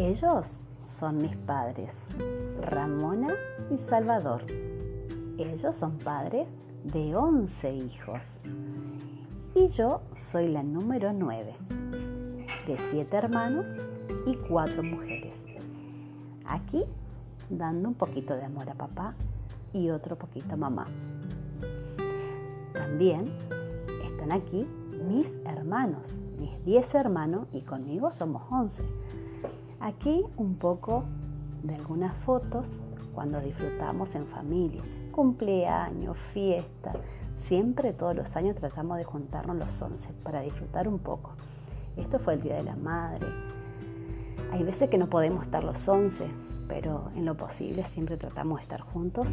Ellos son mis padres, Ramona y Salvador. Ellos son padres de 11 hijos. Y yo soy la número 9, de 7 hermanos y 4 mujeres. Aquí dando un poquito de amor a papá y otro poquito a mamá. También están aquí mis hermanos, mis 10 hermanos y conmigo somos 11. Aquí un poco de algunas fotos cuando disfrutamos en familia, cumpleaños, fiesta. Siempre todos los años tratamos de juntarnos los 11 para disfrutar un poco. Esto fue el Día de la Madre. Hay veces que no podemos estar los 11, pero en lo posible siempre tratamos de estar juntos.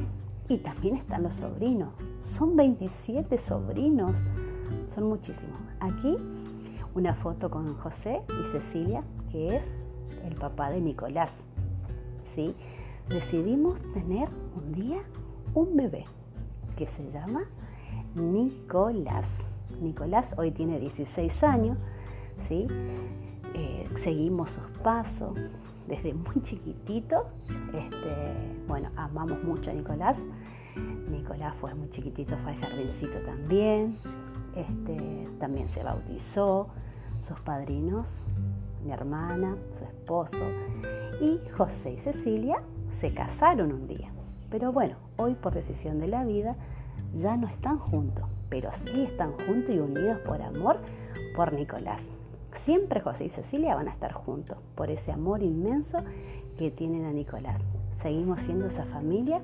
Y también están los sobrinos. Son 27 sobrinos. Son muchísimos. Aquí una foto con José y Cecilia, que es el papá de Nicolás. ¿Sí? Decidimos tener un día un bebé que se llama Nicolás. Nicolás hoy tiene 16 años, ¿sí? Eh, seguimos sus pasos desde muy chiquitito. Este, bueno, amamos mucho a Nicolás. Nicolás fue muy chiquitito, fue al jardincito también. Este, también se bautizó. Sus padrinos mi hermana, su esposo y José y Cecilia se casaron un día. Pero bueno, hoy por decisión de la vida ya no están juntos, pero sí están juntos y unidos por amor por Nicolás. Siempre José y Cecilia van a estar juntos por ese amor inmenso que tienen a Nicolás. Seguimos siendo esa familia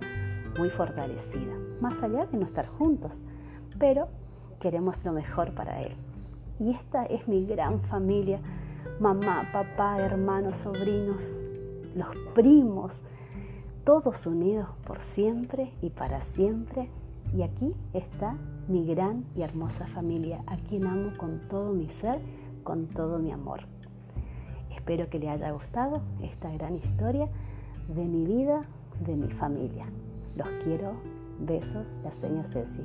muy fortalecida, más allá de no estar juntos, pero queremos lo mejor para él. Y esta es mi gran familia mamá, papá, hermanos, sobrinos, los primos, todos unidos por siempre y para siempre. Y aquí está mi gran y hermosa familia, a quien amo con todo mi ser, con todo mi amor. Espero que le haya gustado esta gran historia de mi vida, de mi familia. Los quiero. Besos, la señora Ceci.